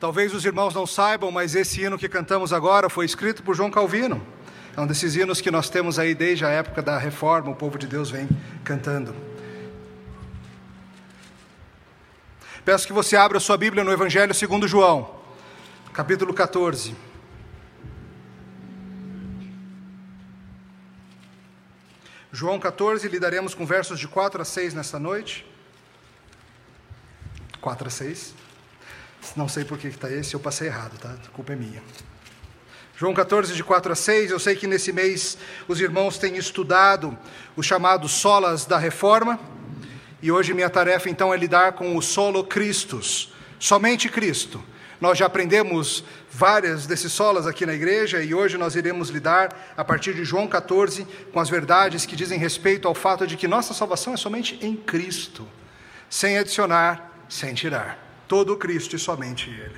Talvez os irmãos não saibam, mas esse hino que cantamos agora foi escrito por João Calvino. É um desses hinos que nós temos aí desde a época da reforma, o povo de Deus vem cantando. Peço que você abra sua Bíblia no Evangelho segundo João, capítulo 14. João 14, lidaremos com versos de 4 a 6 nesta noite. 4 a 6. Não sei por que está esse, eu passei errado, tá? A culpa é minha. João 14, de 4 a 6. Eu sei que nesse mês os irmãos têm estudado os chamados solas da reforma. E hoje minha tarefa então é lidar com o solo Christus, somente Cristo. Nós já aprendemos várias desses solas aqui na igreja e hoje nós iremos lidar, a partir de João 14, com as verdades que dizem respeito ao fato de que nossa salvação é somente em Cristo, sem adicionar, sem tirar todo Cristo e somente Ele.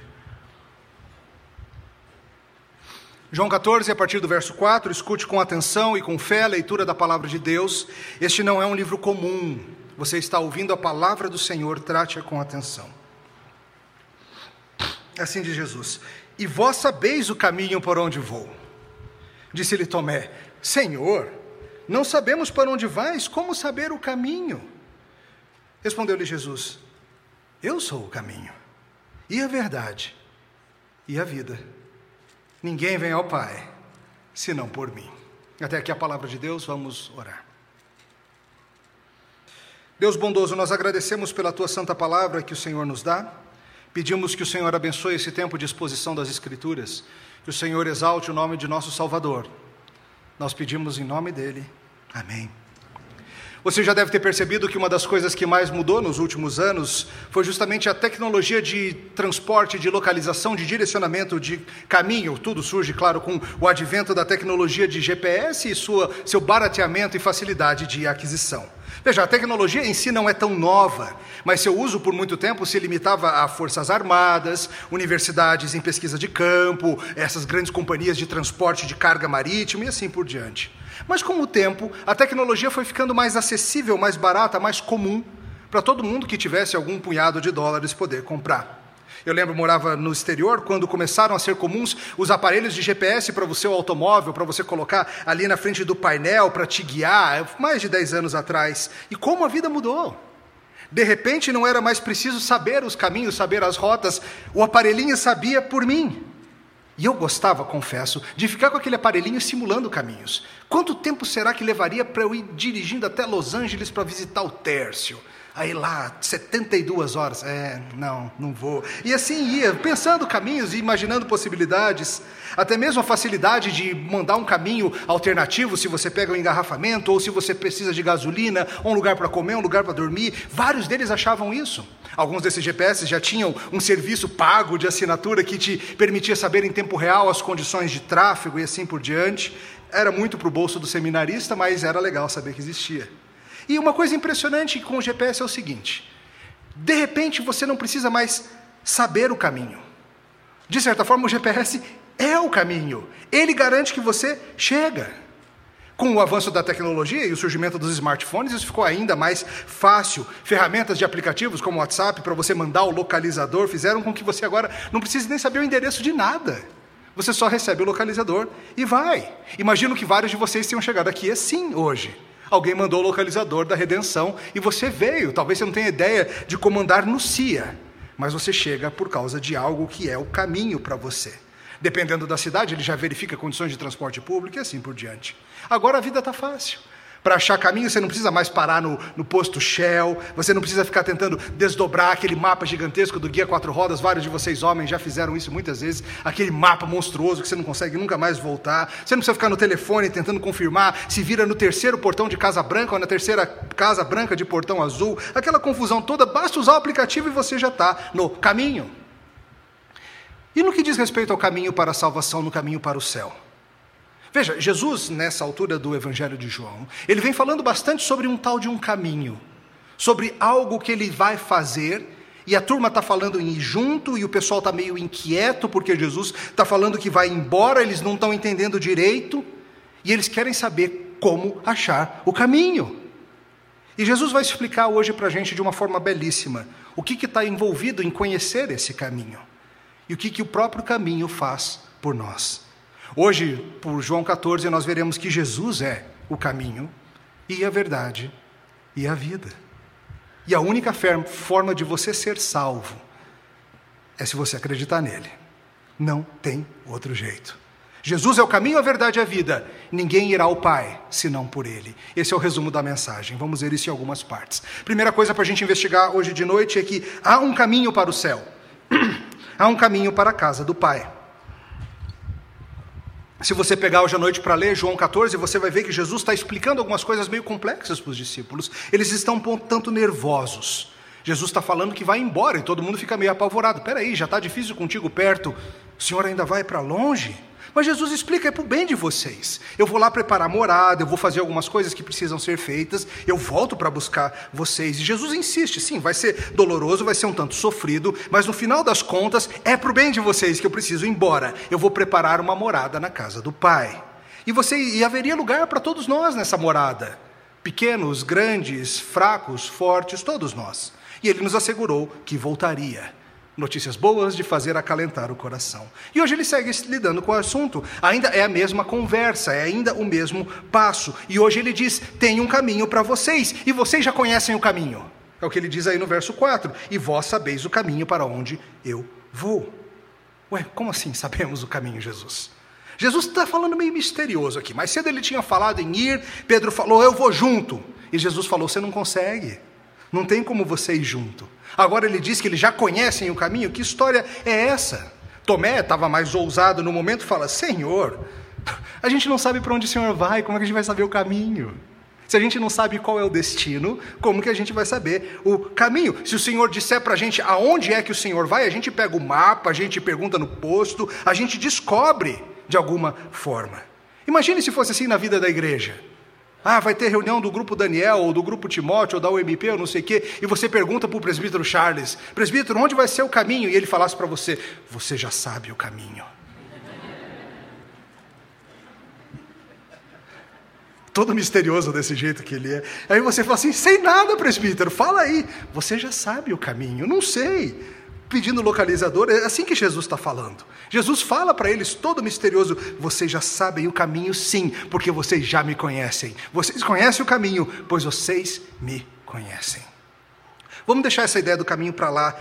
João 14, a partir do verso 4, escute com atenção e com fé a leitura da palavra de Deus. Este não é um livro comum. Você está ouvindo a palavra do Senhor, trate-a com atenção. Assim diz Jesus: E vós sabeis o caminho por onde vou. Disse-lhe Tomé: Senhor, não sabemos para onde vais, como saber o caminho? Respondeu-lhe Jesus: eu sou o caminho, e a verdade, e a vida. Ninguém vem ao Pai, senão por mim. Até aqui a palavra de Deus, vamos orar. Deus bondoso, nós agradecemos pela tua santa palavra que o Senhor nos dá. Pedimos que o Senhor abençoe esse tempo de exposição das Escrituras, que o Senhor exalte o nome de nosso Salvador. Nós pedimos em nome dele. Amém. Você já deve ter percebido que uma das coisas que mais mudou nos últimos anos foi justamente a tecnologia de transporte, de localização, de direcionamento de caminho. Tudo surge, claro, com o advento da tecnologia de GPS e sua, seu barateamento e facilidade de aquisição. Veja, a tecnologia em si não é tão nova, mas seu uso por muito tempo se limitava a forças armadas, universidades em pesquisa de campo, essas grandes companhias de transporte de carga marítima e assim por diante. Mas com o tempo, a tecnologia foi ficando mais acessível, mais barata, mais comum para todo mundo que tivesse algum punhado de dólares poder comprar. Eu lembro, morava no exterior, quando começaram a ser comuns os aparelhos de GPS para o seu automóvel, para você colocar ali na frente do painel para te guiar, mais de 10 anos atrás. E como a vida mudou. De repente não era mais preciso saber os caminhos, saber as rotas, o aparelhinho sabia por mim. E eu gostava, confesso, de ficar com aquele aparelhinho simulando caminhos. Quanto tempo será que levaria para eu ir dirigindo até Los Angeles para visitar o Tércio? Aí lá, 72 horas, é, não, não vou. E assim ia, pensando caminhos e imaginando possibilidades. Até mesmo a facilidade de mandar um caminho alternativo, se você pega um engarrafamento, ou se você precisa de gasolina, ou um lugar para comer, um lugar para dormir. Vários deles achavam isso. Alguns desses GPS já tinham um serviço pago de assinatura que te permitia saber em tempo real as condições de tráfego e assim por diante. Era muito para o bolso do seminarista, mas era legal saber que existia. E uma coisa impressionante com o GPS é o seguinte: de repente você não precisa mais saber o caminho. De certa forma, o GPS é o caminho. Ele garante que você chega. Com o avanço da tecnologia e o surgimento dos smartphones, isso ficou ainda mais fácil. Ferramentas de aplicativos como o WhatsApp para você mandar o localizador fizeram com que você agora não precise nem saber o endereço de nada. Você só recebe o localizador e vai. Imagino que vários de vocês tenham chegado aqui assim hoje. Alguém mandou o localizador da redenção e você veio. Talvez você não tenha ideia de como andar no CIA, mas você chega por causa de algo que é o caminho para você. Dependendo da cidade, ele já verifica condições de transporte público e assim por diante. Agora a vida está fácil. Para achar caminho, você não precisa mais parar no, no, posto Shell, você não precisa ficar tentando desdobrar aquele mapa gigantesco do Guia Quatro Rodas. Vários de vocês, homens, já fizeram isso muitas vezes. Aquele mapa monstruoso que você não consegue nunca mais voltar. Você não precisa ficar no telefone tentando confirmar se vira no terceiro portão de Casa Branca ou na terceira Casa Branca de portão azul. Aquela confusão toda, basta usar o aplicativo e você já está no caminho. E no que diz respeito ao caminho para a salvação, no caminho para o céu? Veja, Jesus, nessa altura do Evangelho de João, ele vem falando bastante sobre um tal de um caminho, sobre algo que ele vai fazer, e a turma está falando em ir junto, e o pessoal está meio inquieto, porque Jesus está falando que vai embora, eles não estão entendendo direito, e eles querem saber como achar o caminho. E Jesus vai explicar hoje para a gente de uma forma belíssima o que está envolvido em conhecer esse caminho. E o que, que o próprio caminho faz por nós. Hoje, por João 14, nós veremos que Jesus é o caminho e a verdade e a vida. E a única forma de você ser salvo é se você acreditar nele. Não tem outro jeito. Jesus é o caminho, a verdade e a vida. Ninguém irá ao Pai senão por Ele. Esse é o resumo da mensagem. Vamos ver isso em algumas partes. Primeira coisa para a gente investigar hoje de noite é que há um caminho para o céu, há um caminho para a casa do Pai. Se você pegar hoje à noite para ler João 14, você vai ver que Jesus está explicando algumas coisas meio complexas para os discípulos. Eles estão um tanto nervosos. Jesus está falando que vai embora e todo mundo fica meio apavorado. Peraí, já está difícil contigo perto, o senhor ainda vai para longe? Mas Jesus explica, é para o bem de vocês. Eu vou lá preparar morada, eu vou fazer algumas coisas que precisam ser feitas, eu volto para buscar vocês. E Jesus insiste, sim, vai ser doloroso, vai ser um tanto sofrido, mas no final das contas, é para o bem de vocês que eu preciso ir embora. Eu vou preparar uma morada na casa do Pai. E, você, e haveria lugar para todos nós nessa morada. Pequenos, grandes, fracos, fortes, todos nós. E ele nos assegurou que voltaria. Notícias boas de fazer acalentar o coração. E hoje ele segue lidando com o assunto. Ainda é a mesma conversa, é ainda o mesmo passo. E hoje ele diz: tem um caminho para vocês, e vocês já conhecem o caminho. É o que ele diz aí no verso 4: E vós sabeis o caminho para onde eu vou. Ué, como assim sabemos o caminho, Jesus? Jesus está falando meio misterioso aqui. Mais cedo ele tinha falado em ir, Pedro falou: Eu vou junto. E Jesus falou: Você não consegue. Não tem como você ir junto. Agora ele diz que eles já conhecem o caminho. Que história é essa? Tomé estava mais ousado no momento, fala: Senhor, a gente não sabe para onde o Senhor vai, como é que a gente vai saber o caminho? Se a gente não sabe qual é o destino, como que a gente vai saber o caminho? Se o Senhor disser para a gente aonde é que o Senhor vai, a gente pega o mapa, a gente pergunta no posto, a gente descobre de alguma forma. Imagine se fosse assim na vida da igreja. Ah, vai ter reunião do grupo Daniel, ou do grupo Timóteo, ou da UMP, ou não sei o quê, e você pergunta para o presbítero Charles: presbítero, onde vai ser o caminho? E ele falasse para você: você já sabe o caminho. Todo misterioso desse jeito que ele é. Aí você fala assim: sei nada, presbítero, fala aí. Você já sabe o caminho, não sei pedindo localizador, é assim que Jesus está falando. Jesus fala para eles, todo misterioso: vocês já sabem o caminho, sim, porque vocês já me conhecem. Vocês conhecem o caminho, pois vocês me conhecem. Vamos deixar essa ideia do caminho para lá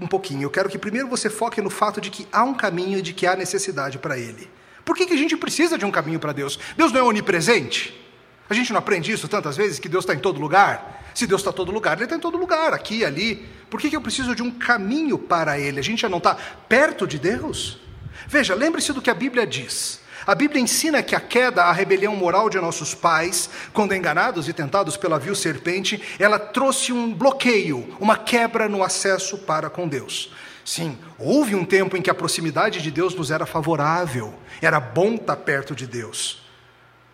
um pouquinho. Eu quero que primeiro você foque no fato de que há um caminho e de que há necessidade para ele. Por que, que a gente precisa de um caminho para Deus? Deus não é onipresente? A gente não aprende isso tantas vezes, que Deus está em todo lugar? Se Deus está em todo lugar, Ele está em todo lugar, aqui, ali. Por que, que eu preciso de um caminho para Ele? A gente já não está perto de Deus? Veja, lembre-se do que a Bíblia diz. A Bíblia ensina que a queda, a rebelião moral de nossos pais, quando enganados e tentados pela vil serpente, ela trouxe um bloqueio, uma quebra no acesso para com Deus. Sim, houve um tempo em que a proximidade de Deus nos era favorável, era bom estar perto de Deus.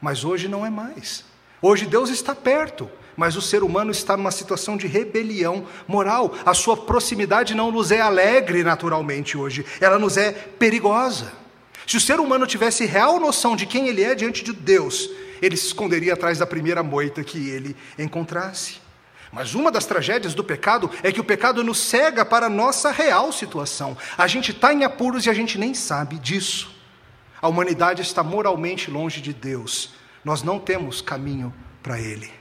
Mas hoje não é mais. Hoje Deus está perto, mas o ser humano está numa situação de rebelião moral. A sua proximidade não nos é alegre naturalmente hoje, ela nos é perigosa. Se o ser humano tivesse real noção de quem ele é diante de Deus, ele se esconderia atrás da primeira moita que ele encontrasse. Mas uma das tragédias do pecado é que o pecado nos cega para a nossa real situação. A gente está em apuros e a gente nem sabe disso. A humanidade está moralmente longe de Deus. Nós não temos caminho para Ele.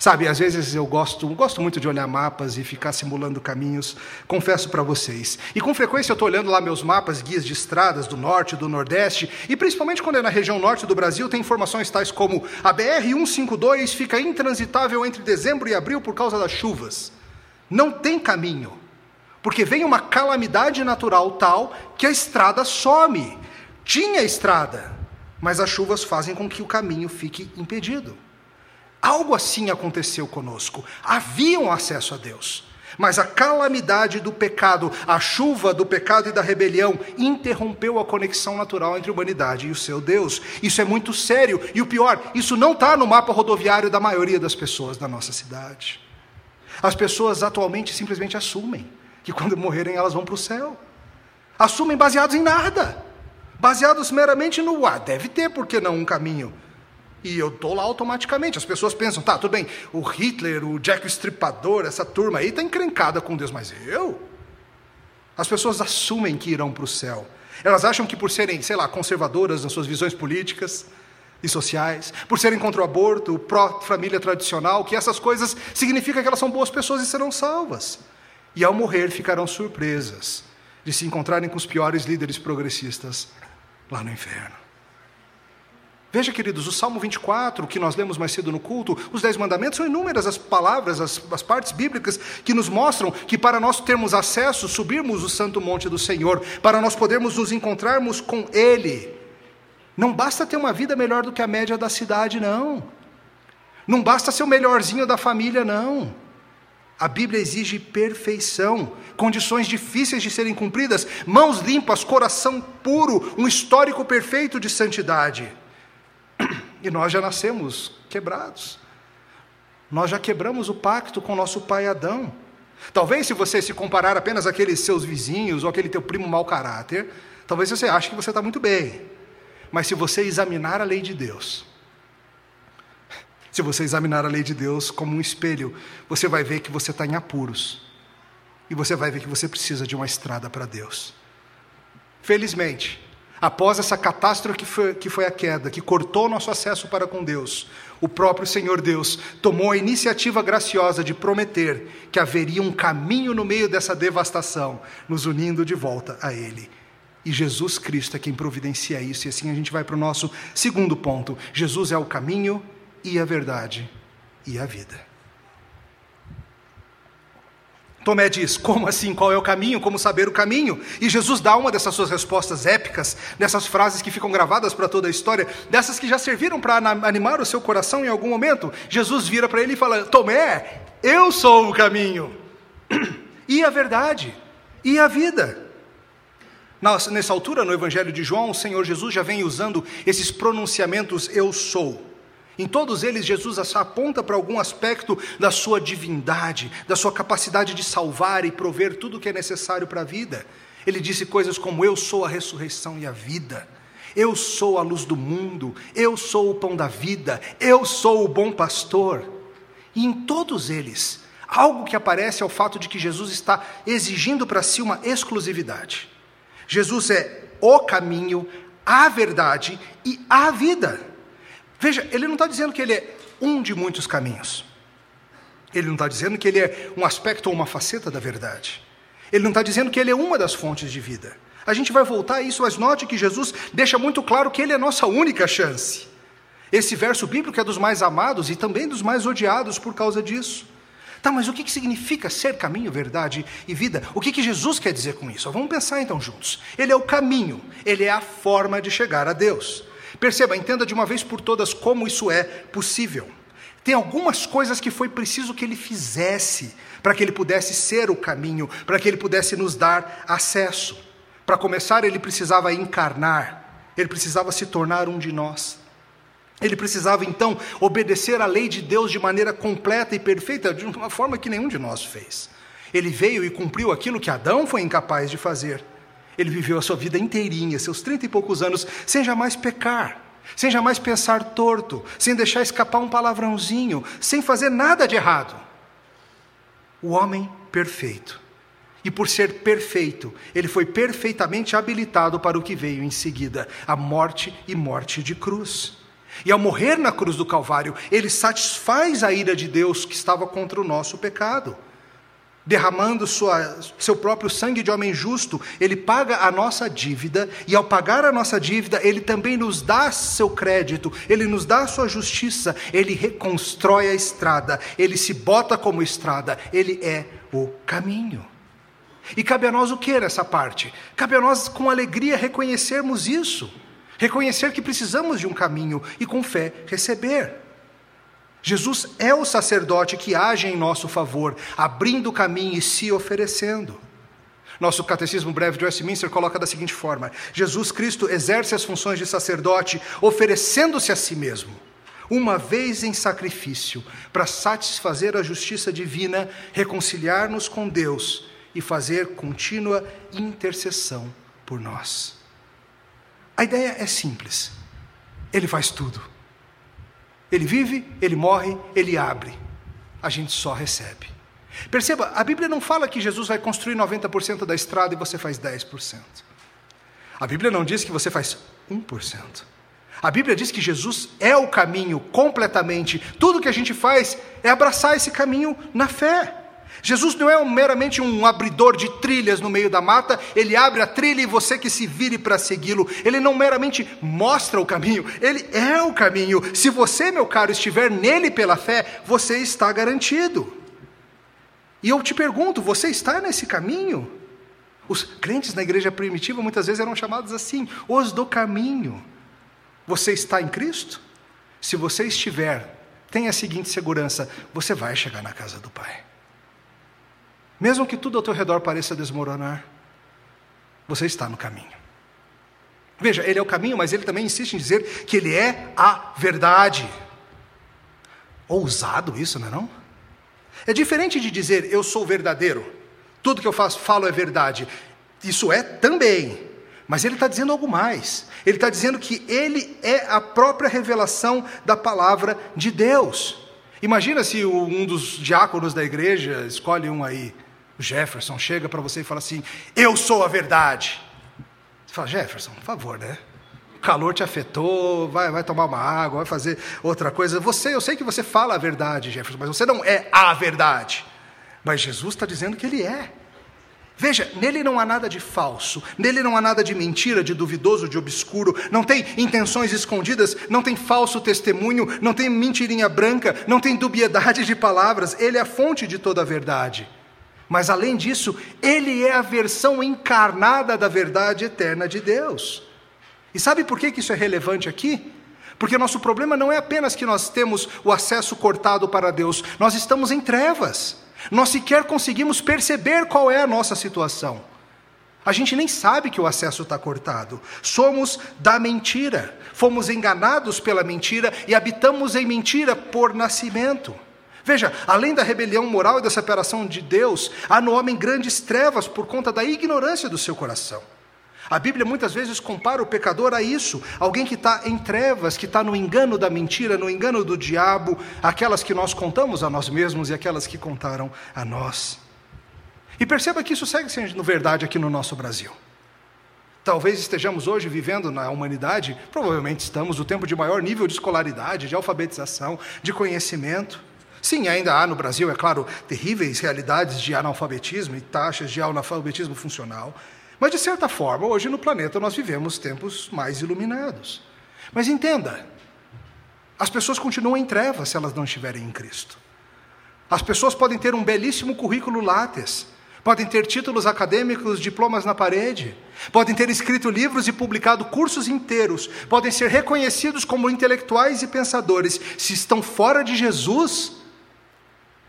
Sabe, às vezes eu gosto, gosto muito de olhar mapas e ficar simulando caminhos, confesso para vocês. E com frequência eu estou olhando lá meus mapas, guias de estradas do norte, do nordeste, e principalmente quando é na região norte do Brasil, tem informações tais como a BR-152 fica intransitável entre dezembro e abril por causa das chuvas. Não tem caminho, porque vem uma calamidade natural tal que a estrada some. Tinha estrada, mas as chuvas fazem com que o caminho fique impedido. Algo assim aconteceu conosco. Havia um acesso a Deus, mas a calamidade do pecado, a chuva do pecado e da rebelião, interrompeu a conexão natural entre a humanidade e o seu Deus. Isso é muito sério, e o pior, isso não está no mapa rodoviário da maioria das pessoas da nossa cidade. As pessoas atualmente simplesmente assumem que quando morrerem elas vão para o céu. Assumem baseados em nada baseados meramente no ah, deve ter, por que não um caminho? E eu estou lá automaticamente. As pessoas pensam, tá, tudo bem, o Hitler, o Jack o Estripador, essa turma aí está encrencada com Deus, mas eu? As pessoas assumem que irão para o céu. Elas acham que por serem, sei lá, conservadoras nas suas visões políticas e sociais, por serem contra o aborto, pró-família tradicional, que essas coisas significam que elas são boas pessoas e serão salvas. E ao morrer ficarão surpresas de se encontrarem com os piores líderes progressistas lá no inferno. Veja, queridos, o Salmo 24, que nós lemos mais cedo no culto, os Dez Mandamentos, são inúmeras as palavras, as, as, partes bíblicas que nos mostram que para nós termos acesso, subirmos o santo monte do Senhor, para nós podermos nos encontrarmos com Ele, não basta ter uma vida melhor do que a média da cidade, não. Não basta ser o melhorzinho da família, não. A Bíblia exige perfeição, condições difíceis de serem cumpridas, mãos limpas, coração puro, um histórico perfeito de santidade. E nós já nascemos quebrados. Nós já quebramos o pacto com nosso pai Adão. Talvez, se você se comparar apenas àqueles seus vizinhos ou aquele teu primo mau caráter, talvez você ache que você está muito bem. Mas se você examinar a lei de Deus, se você examinar a lei de Deus como um espelho, você vai ver que você está em apuros. E você vai ver que você precisa de uma estrada para Deus. Felizmente, Após essa catástrofe que foi, que foi a queda, que cortou nosso acesso para com Deus, o próprio Senhor Deus tomou a iniciativa graciosa de prometer que haveria um caminho no meio dessa devastação, nos unindo de volta a Ele. E Jesus Cristo é quem providencia isso, e assim a gente vai para o nosso segundo ponto: Jesus é o caminho e a verdade e a vida. Tomé diz: Como assim? Qual é o caminho? Como saber o caminho? E Jesus dá uma dessas suas respostas épicas, dessas frases que ficam gravadas para toda a história, dessas que já serviram para animar o seu coração em algum momento. Jesus vira para ele e fala: Tomé, eu sou o caminho, e a verdade, e a vida. Nessa altura, no Evangelho de João, o Senhor Jesus já vem usando esses pronunciamentos eu sou. Em todos eles, Jesus aponta para algum aspecto da sua divindade, da sua capacidade de salvar e prover tudo o que é necessário para a vida. Ele disse coisas como: Eu sou a ressurreição e a vida, eu sou a luz do mundo, eu sou o pão da vida, eu sou o bom pastor. E em todos eles, algo que aparece é o fato de que Jesus está exigindo para si uma exclusividade. Jesus é o caminho, a verdade e a vida. Veja, ele não está dizendo que ele é um de muitos caminhos. Ele não está dizendo que ele é um aspecto ou uma faceta da verdade. Ele não está dizendo que ele é uma das fontes de vida. A gente vai voltar a isso, mas note que Jesus deixa muito claro que ele é a nossa única chance. Esse verso bíblico é dos mais amados e também dos mais odiados por causa disso. Tá, mas o que, que significa ser caminho, verdade e vida? O que, que Jesus quer dizer com isso? Vamos pensar então juntos. Ele é o caminho, ele é a forma de chegar a Deus. Perceba, entenda de uma vez por todas como isso é possível. Tem algumas coisas que foi preciso que ele fizesse para que ele pudesse ser o caminho, para que ele pudesse nos dar acesso. Para começar, ele precisava encarnar, ele precisava se tornar um de nós. Ele precisava então obedecer à lei de Deus de maneira completa e perfeita, de uma forma que nenhum de nós fez. Ele veio e cumpriu aquilo que Adão foi incapaz de fazer. Ele viveu a sua vida inteirinha, seus trinta e poucos anos, sem jamais pecar, sem jamais pensar torto, sem deixar escapar um palavrãozinho, sem fazer nada de errado. O homem perfeito. E por ser perfeito, ele foi perfeitamente habilitado para o que veio em seguida, a morte e morte de cruz. E ao morrer na cruz do Calvário, ele satisfaz a ira de Deus que estava contra o nosso pecado derramando sua, seu próprio sangue de homem justo, ele paga a nossa dívida, e ao pagar a nossa dívida, ele também nos dá seu crédito, ele nos dá sua justiça, ele reconstrói a estrada, ele se bota como estrada, ele é o caminho. E cabe a nós o que nessa parte? Cabe a nós, com alegria, reconhecermos isso, reconhecer que precisamos de um caminho e, com fé, receber. Jesus é o sacerdote que age em nosso favor, abrindo caminho e se oferecendo. Nosso catecismo breve de Westminster coloca da seguinte forma: Jesus Cristo exerce as funções de sacerdote, oferecendo-se a si mesmo, uma vez em sacrifício, para satisfazer a justiça divina, reconciliar-nos com Deus e fazer contínua intercessão por nós. A ideia é simples. Ele faz tudo. Ele vive, ele morre, ele abre. A gente só recebe. Perceba, a Bíblia não fala que Jesus vai construir 90% da estrada e você faz 10%. A Bíblia não diz que você faz 1%. A Bíblia diz que Jesus é o caminho completamente. Tudo que a gente faz é abraçar esse caminho na fé. Jesus não é meramente um abridor de trilhas no meio da mata, ele abre a trilha e você que se vire para segui-lo. Ele não meramente mostra o caminho, ele é o caminho. Se você, meu caro, estiver nele pela fé, você está garantido. E eu te pergunto, você está nesse caminho? Os crentes na igreja primitiva muitas vezes eram chamados assim, os do caminho. Você está em Cristo? Se você estiver, tenha a seguinte segurança: você vai chegar na casa do Pai. Mesmo que tudo ao teu redor pareça desmoronar, você está no caminho. Veja, ele é o caminho, mas ele também insiste em dizer que ele é a verdade. Ousado isso, não é não? É diferente de dizer eu sou verdadeiro. Tudo que eu faço, falo é verdade. Isso é também. Mas ele está dizendo algo mais. Ele está dizendo que ele é a própria revelação da palavra de Deus. Imagina se um dos diáconos da igreja, escolhe um aí, Jefferson, chega para você e fala assim: Eu sou a verdade. Você fala, Jefferson, por favor, né? O calor te afetou, vai, vai tomar uma água, vai fazer outra coisa. Você, eu sei que você fala a verdade, Jefferson, mas você não é a verdade. Mas Jesus está dizendo que ele é. Veja, nele não há nada de falso, nele não há nada de mentira, de duvidoso, de obscuro, não tem intenções escondidas, não tem falso testemunho, não tem mentirinha branca, não tem dubiedade de palavras, ele é a fonte de toda a verdade. Mas além disso, ele é a versão encarnada da verdade eterna de Deus. E sabe por que isso é relevante aqui? Porque nosso problema não é apenas que nós temos o acesso cortado para Deus, nós estamos em trevas. Nós sequer conseguimos perceber qual é a nossa situação. A gente nem sabe que o acesso está cortado. Somos da mentira. Fomos enganados pela mentira e habitamos em mentira por nascimento. Veja, além da rebelião moral e da separação de Deus, há no homem grandes trevas por conta da ignorância do seu coração. A Bíblia muitas vezes compara o pecador a isso, alguém que está em trevas, que está no engano da mentira, no engano do diabo, aquelas que nós contamos a nós mesmos e aquelas que contaram a nós. E perceba que isso segue sendo verdade aqui no nosso Brasil. Talvez estejamos hoje vivendo na humanidade, provavelmente estamos, o tempo de maior nível de escolaridade, de alfabetização, de conhecimento. Sim, ainda há no Brasil, é claro, terríveis realidades de analfabetismo e taxas de analfabetismo funcional. Mas, de certa forma, hoje no planeta nós vivemos tempos mais iluminados. Mas entenda, as pessoas continuam em trevas se elas não estiverem em Cristo. As pessoas podem ter um belíssimo currículo látex, podem ter títulos acadêmicos, diplomas na parede, podem ter escrito livros e publicado cursos inteiros, podem ser reconhecidos como intelectuais e pensadores, se estão fora de Jesus,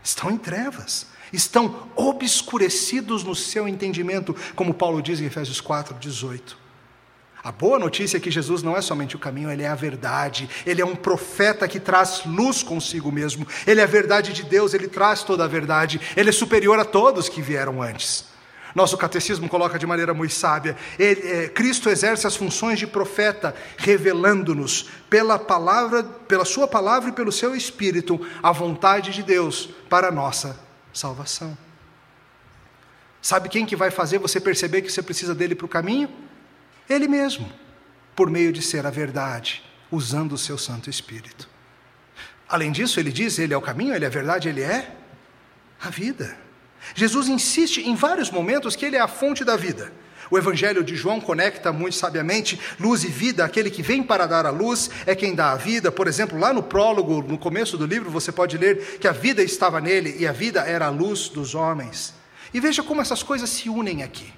estão em trevas estão obscurecidos no seu entendimento, como Paulo diz em Efésios 4, 18. A boa notícia é que Jesus não é somente o caminho, ele é a verdade. Ele é um profeta que traz luz consigo mesmo. Ele é a verdade de Deus, ele traz toda a verdade. Ele é superior a todos que vieram antes. Nosso catecismo coloca de maneira muito sábia: ele, é, Cristo exerce as funções de profeta, revelando-nos pela palavra, pela sua palavra e pelo seu espírito a vontade de Deus para a nossa salvação. Sabe quem que vai fazer você perceber que você precisa dele para o caminho? Ele mesmo, por meio de ser a verdade, usando o seu Santo Espírito. Além disso, ele diz: Ele é o caminho, Ele é a verdade, Ele é a vida. Jesus insiste em vários momentos que Ele é a fonte da vida. O Evangelho de João conecta muito sabiamente luz e vida, aquele que vem para dar a luz é quem dá a vida. Por exemplo, lá no prólogo, no começo do livro, você pode ler que a vida estava nele e a vida era a luz dos homens. E veja como essas coisas se unem aqui.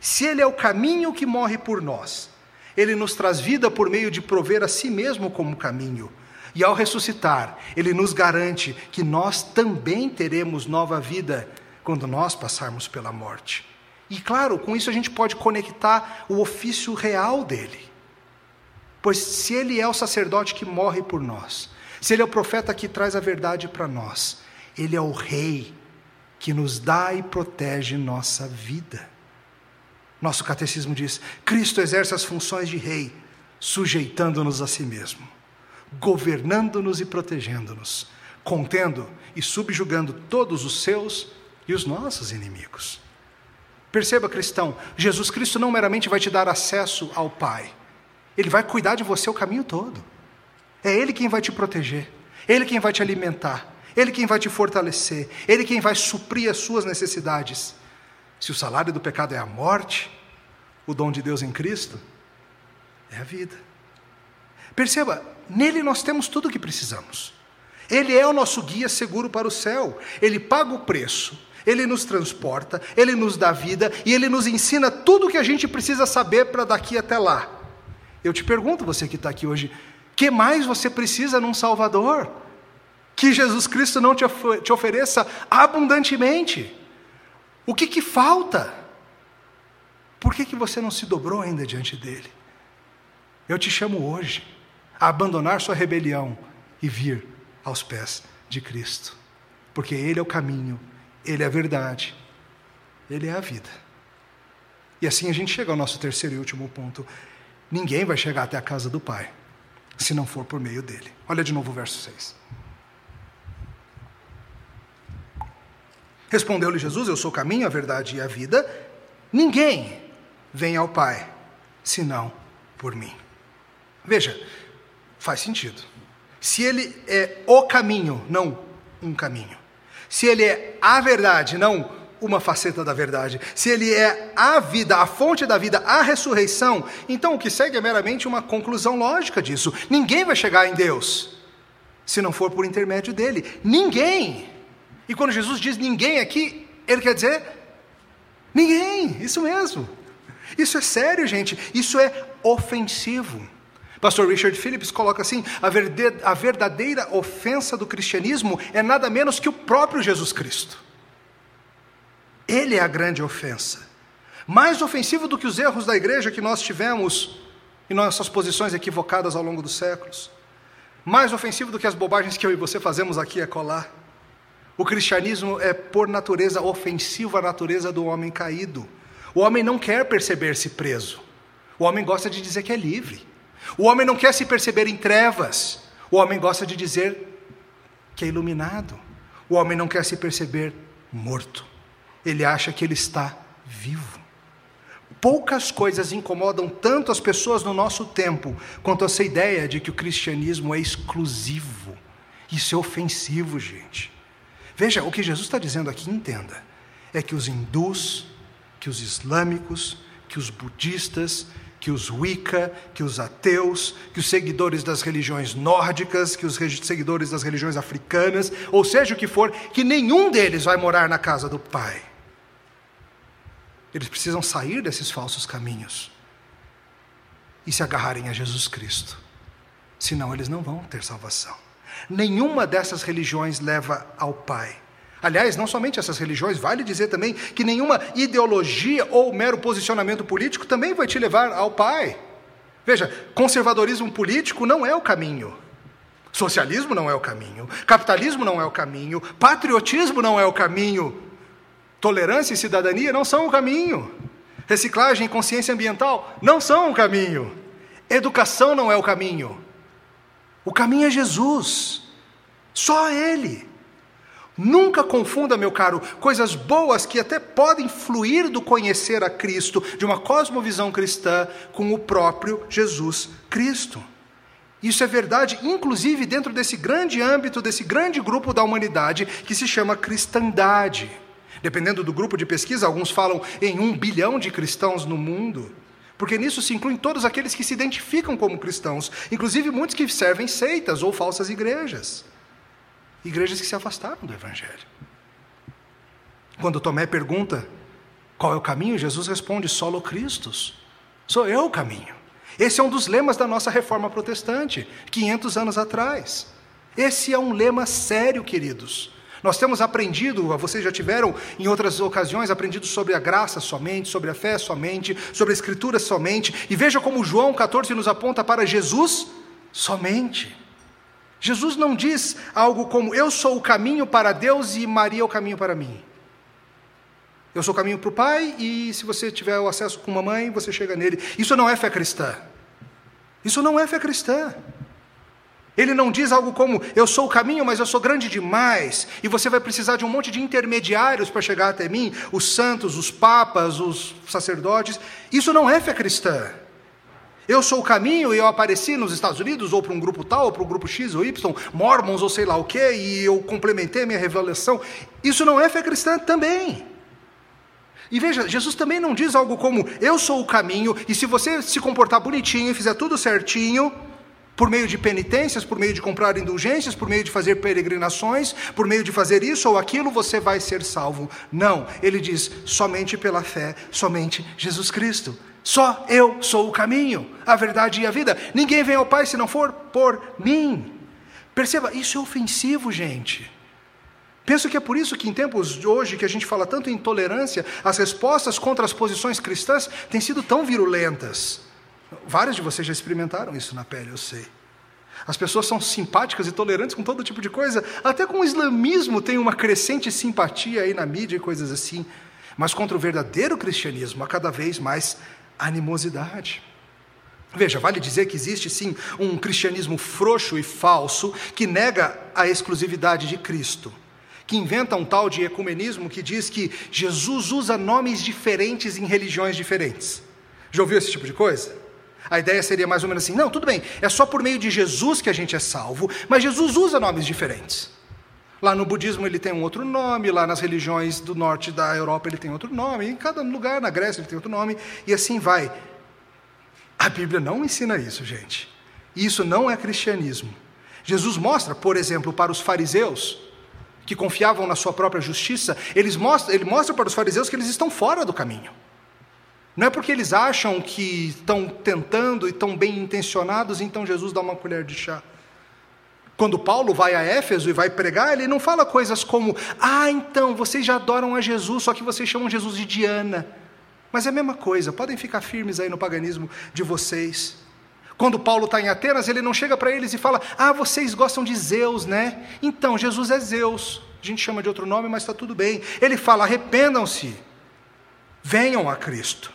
Se ele é o caminho que morre por nós, ele nos traz vida por meio de prover a si mesmo como caminho. E ao ressuscitar, ele nos garante que nós também teremos nova vida quando nós passarmos pela morte. E claro, com isso a gente pode conectar o ofício real dele. Pois se ele é o sacerdote que morre por nós, se ele é o profeta que traz a verdade para nós, ele é o rei que nos dá e protege nossa vida. Nosso catecismo diz: Cristo exerce as funções de rei, sujeitando-nos a si mesmo, governando-nos e protegendo-nos, contendo e subjugando todos os seus e os nossos inimigos. Perceba, cristão, Jesus Cristo não meramente vai te dar acesso ao Pai, Ele vai cuidar de você o caminho todo. É Ele quem vai te proteger, Ele quem vai te alimentar, Ele quem vai te fortalecer, Ele quem vai suprir as suas necessidades. Se o salário do pecado é a morte, o dom de Deus em Cristo é a vida. Perceba, nele nós temos tudo o que precisamos. Ele é o nosso guia seguro para o céu. Ele paga o preço, ele nos transporta, ele nos dá vida e ele nos ensina tudo o que a gente precisa saber para daqui até lá. Eu te pergunto, você que está aqui hoje, que mais você precisa num Salvador? Que Jesus Cristo não te, ofereça abundantemente. O que, que falta? Por que, que você não se dobrou ainda diante dele? Eu te chamo hoje a abandonar sua rebelião e vir aos pés de Cristo, porque Ele é o caminho, Ele é a verdade, Ele é a vida. E assim a gente chega ao nosso terceiro e último ponto. Ninguém vai chegar até a casa do Pai se não for por meio dele. Olha de novo o verso 6. Respondeu-lhe Jesus: Eu sou o caminho, a verdade e a vida. Ninguém vem ao Pai senão por mim. Veja, faz sentido. Se ele é o caminho, não um caminho. Se ele é a verdade, não uma faceta da verdade. Se ele é a vida, a fonte da vida, a ressurreição, então o que segue é meramente uma conclusão lógica disso. Ninguém vai chegar em Deus se não for por intermédio dele. Ninguém. E quando Jesus diz ninguém aqui, ele quer dizer ninguém. Isso mesmo. Isso é sério, gente. Isso é ofensivo. Pastor Richard Phillips coloca assim: a verdadeira ofensa do cristianismo é nada menos que o próprio Jesus Cristo. Ele é a grande ofensa. Mais ofensivo do que os erros da igreja que nós tivemos e nossas posições equivocadas ao longo dos séculos. Mais ofensivo do que as bobagens que eu e você fazemos aqui é colar. O cristianismo é, por natureza, ofensivo à natureza do homem caído. O homem não quer perceber-se preso. O homem gosta de dizer que é livre. O homem não quer se perceber em trevas. O homem gosta de dizer que é iluminado. O homem não quer se perceber morto. Ele acha que ele está vivo. Poucas coisas incomodam tanto as pessoas no nosso tempo quanto essa ideia de que o cristianismo é exclusivo. Isso é ofensivo, gente. Veja, o que Jesus está dizendo aqui, entenda, é que os hindus, que os islâmicos, que os budistas, que os Wicca, que os ateus, que os seguidores das religiões nórdicas, que os seguidores das religiões africanas, ou seja o que for, que nenhum deles vai morar na casa do Pai. Eles precisam sair desses falsos caminhos e se agarrarem a Jesus Cristo, senão eles não vão ter salvação. Nenhuma dessas religiões leva ao Pai. Aliás, não somente essas religiões, vale dizer também que nenhuma ideologia ou mero posicionamento político também vai te levar ao Pai. Veja, conservadorismo político não é o caminho. Socialismo não é o caminho. Capitalismo não é o caminho. Patriotismo não é o caminho. Tolerância e cidadania não são o caminho. Reciclagem e consciência ambiental não são o caminho. Educação não é o caminho. O caminho é Jesus. Só Ele. Nunca confunda, meu caro, coisas boas que até podem fluir do conhecer a Cristo, de uma cosmovisão cristã, com o próprio Jesus Cristo. Isso é verdade, inclusive dentro desse grande âmbito, desse grande grupo da humanidade que se chama cristandade. Dependendo do grupo de pesquisa, alguns falam em um bilhão de cristãos no mundo, porque nisso se incluem todos aqueles que se identificam como cristãos, inclusive muitos que servem seitas ou falsas igrejas igrejas que se afastaram do Evangelho. Quando Tomé pergunta qual é o caminho, Jesus responde: solo Christus. Sou eu o caminho. Esse é um dos lemas da nossa reforma protestante, 500 anos atrás. Esse é um lema sério, queridos. Nós temos aprendido, vocês já tiveram em outras ocasiões aprendido sobre a graça somente, sobre a fé somente, sobre a escritura somente, e veja como João 14 nos aponta para Jesus somente. Jesus não diz algo como: Eu sou o caminho para Deus e Maria é o caminho para mim. Eu sou o caminho para o Pai e se você tiver o acesso com mamãe, você chega nele. Isso não é fé cristã. Isso não é fé cristã. Ele não diz algo como, eu sou o caminho, mas eu sou grande demais, e você vai precisar de um monte de intermediários para chegar até mim, os santos, os papas, os sacerdotes. Isso não é fé cristã. Eu sou o caminho e eu apareci nos Estados Unidos, ou para um grupo tal, ou para um grupo X ou Y, Mormons ou sei lá o quê, e eu complementei a minha revelação. Isso não é fé cristã também. E veja, Jesus também não diz algo como, eu sou o caminho, e se você se comportar bonitinho e fizer tudo certinho, por meio de penitências, por meio de comprar indulgências, por meio de fazer peregrinações, por meio de fazer isso ou aquilo, você vai ser salvo. Não, ele diz somente pela fé, somente Jesus Cristo. Só eu sou o caminho, a verdade e a vida. Ninguém vem ao Pai se não for por mim. Perceba, isso é ofensivo, gente. Penso que é por isso que em tempos de hoje, que a gente fala tanto em intolerância, as respostas contra as posições cristãs têm sido tão virulentas. Vários de vocês já experimentaram isso na pele, eu sei. As pessoas são simpáticas e tolerantes com todo tipo de coisa, até com o islamismo tem uma crescente simpatia aí na mídia e coisas assim. Mas contra o verdadeiro cristianismo há cada vez mais animosidade. Veja, vale dizer que existe sim um cristianismo frouxo e falso que nega a exclusividade de Cristo, que inventa um tal de ecumenismo que diz que Jesus usa nomes diferentes em religiões diferentes. Já ouviu esse tipo de coisa? A ideia seria mais ou menos assim: não, tudo bem, é só por meio de Jesus que a gente é salvo, mas Jesus usa nomes diferentes. Lá no budismo ele tem um outro nome, lá nas religiões do norte da Europa ele tem outro nome, em cada lugar, na Grécia ele tem outro nome, e assim vai. A Bíblia não ensina isso, gente. Isso não é cristianismo. Jesus mostra, por exemplo, para os fariseus, que confiavam na sua própria justiça, eles ele mostra para os fariseus que eles estão fora do caminho. Não é porque eles acham que estão tentando e estão bem intencionados, então Jesus dá uma colher de chá. Quando Paulo vai a Éfeso e vai pregar, ele não fala coisas como: Ah, então, vocês já adoram a Jesus, só que vocês chamam Jesus de Diana. Mas é a mesma coisa, podem ficar firmes aí no paganismo de vocês. Quando Paulo está em Atenas, ele não chega para eles e fala: Ah, vocês gostam de Zeus, né? Então, Jesus é Zeus. A gente chama de outro nome, mas está tudo bem. Ele fala: Arrependam-se, venham a Cristo.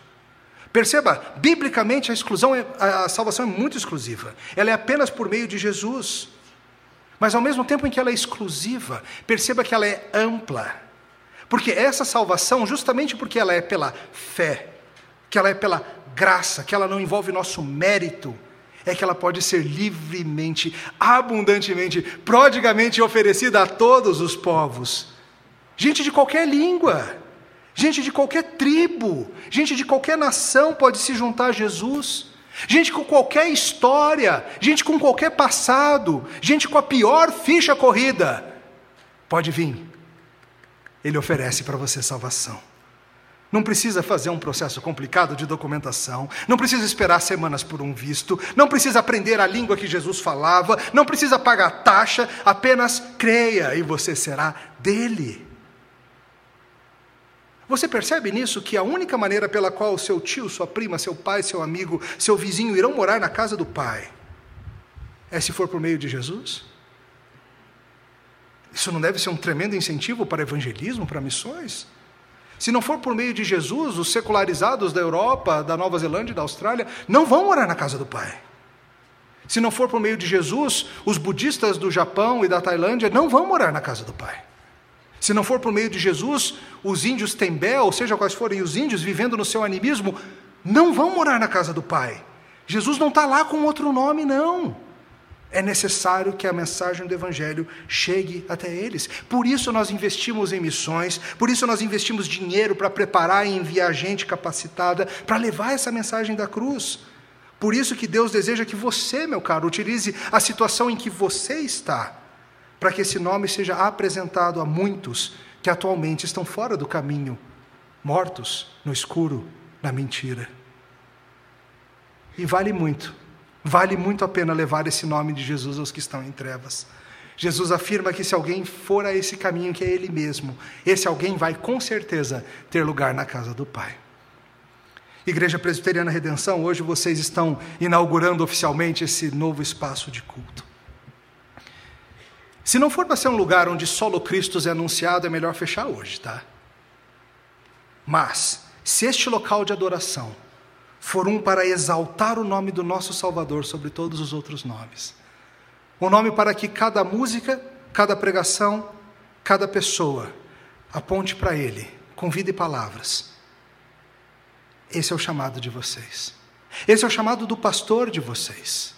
Perceba, biblicamente a exclusão, é, a salvação é muito exclusiva. Ela é apenas por meio de Jesus. Mas ao mesmo tempo em que ela é exclusiva, perceba que ela é ampla. Porque essa salvação, justamente porque ela é pela fé, que ela é pela graça, que ela não envolve nosso mérito, é que ela pode ser livremente, abundantemente, prodigamente oferecida a todos os povos. Gente de qualquer língua. Gente de qualquer tribo, gente de qualquer nação pode se juntar a Jesus. Gente com qualquer história, gente com qualquer passado, gente com a pior ficha corrida, pode vir. Ele oferece para você salvação. Não precisa fazer um processo complicado de documentação, não precisa esperar semanas por um visto, não precisa aprender a língua que Jesus falava, não precisa pagar taxa, apenas creia e você será dele. Você percebe nisso que a única maneira pela qual seu tio, sua prima, seu pai, seu amigo, seu vizinho irão morar na casa do Pai é se for por meio de Jesus? Isso não deve ser um tremendo incentivo para evangelismo, para missões? Se não for por meio de Jesus, os secularizados da Europa, da Nova Zelândia e da Austrália não vão morar na casa do Pai. Se não for por meio de Jesus, os budistas do Japão e da Tailândia não vão morar na casa do Pai. Se não for por meio de Jesus, os índios Tembé, ou seja, quais forem os índios vivendo no seu animismo, não vão morar na casa do Pai. Jesus não está lá com outro nome, não. É necessário que a mensagem do Evangelho chegue até eles. Por isso nós investimos em missões, por isso nós investimos dinheiro para preparar e enviar gente capacitada para levar essa mensagem da cruz. Por isso que Deus deseja que você, meu caro, utilize a situação em que você está para que esse nome seja apresentado a muitos que atualmente estão fora do caminho, mortos no escuro, na mentira. E vale muito, vale muito a pena levar esse nome de Jesus aos que estão em trevas. Jesus afirma que se alguém for a esse caminho que é Ele mesmo, esse alguém vai com certeza ter lugar na casa do Pai. Igreja Presbiteriana Redenção, hoje vocês estão inaugurando oficialmente esse novo espaço de culto. Se não for para ser um lugar onde solo Cristo é anunciado, é melhor fechar hoje, tá? Mas, se este local de adoração for um para exaltar o nome do nosso Salvador sobre todos os outros nomes, Um nome para que cada música, cada pregação, cada pessoa aponte para Ele, com vida e palavras. Esse é o chamado de vocês. Esse é o chamado do pastor de vocês,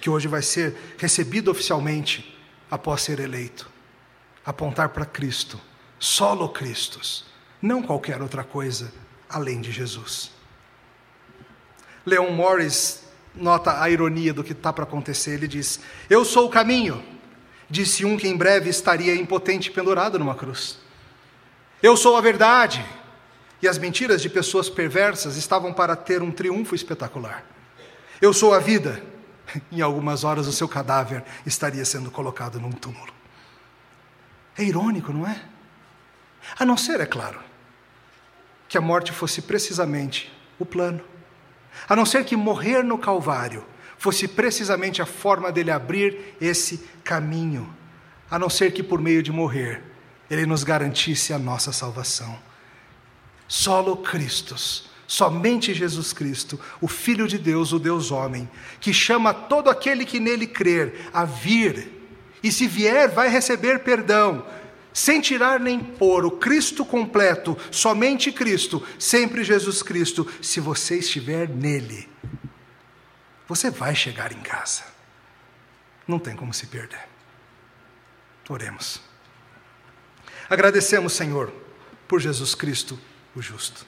que hoje vai ser recebido oficialmente após ser eleito. Apontar para Cristo, solo Cristos, não qualquer outra coisa além de Jesus. Leon Morris nota a ironia do que está para acontecer. Ele diz: Eu sou o caminho, disse um que em breve estaria impotente pendurado numa cruz. Eu sou a verdade, e as mentiras de pessoas perversas estavam para ter um triunfo espetacular. Eu sou a vida, em algumas horas o seu cadáver estaria sendo colocado num túmulo. É irônico, não é? A não ser, é claro, que a morte fosse precisamente o plano. A não ser que morrer no Calvário fosse precisamente a forma dele abrir esse caminho. A não ser que por meio de morrer ele nos garantisse a nossa salvação. Solo Christus, somente Jesus Cristo, o Filho de Deus, o Deus homem, que chama todo aquele que nele crer a vir, e se vier, vai receber perdão, sem tirar nem pôr, o Cristo completo, somente Cristo, sempre Jesus Cristo, se você estiver nele, você vai chegar em casa. Não tem como se perder. Oremos. Agradecemos, Senhor, por Jesus Cristo, o justo.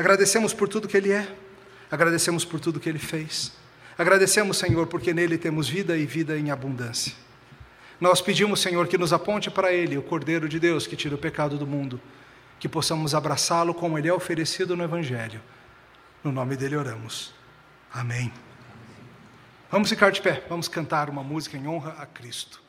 Agradecemos por tudo que Ele é, agradecemos por tudo que Ele fez. Agradecemos, Senhor, porque nele temos vida e vida em abundância. Nós pedimos, Senhor, que nos aponte para Ele, o Cordeiro de Deus que tira o pecado do mundo, que possamos abraçá-lo como Ele é oferecido no Evangelho. No nome dele oramos. Amém. Vamos ficar de pé, vamos cantar uma música em honra a Cristo.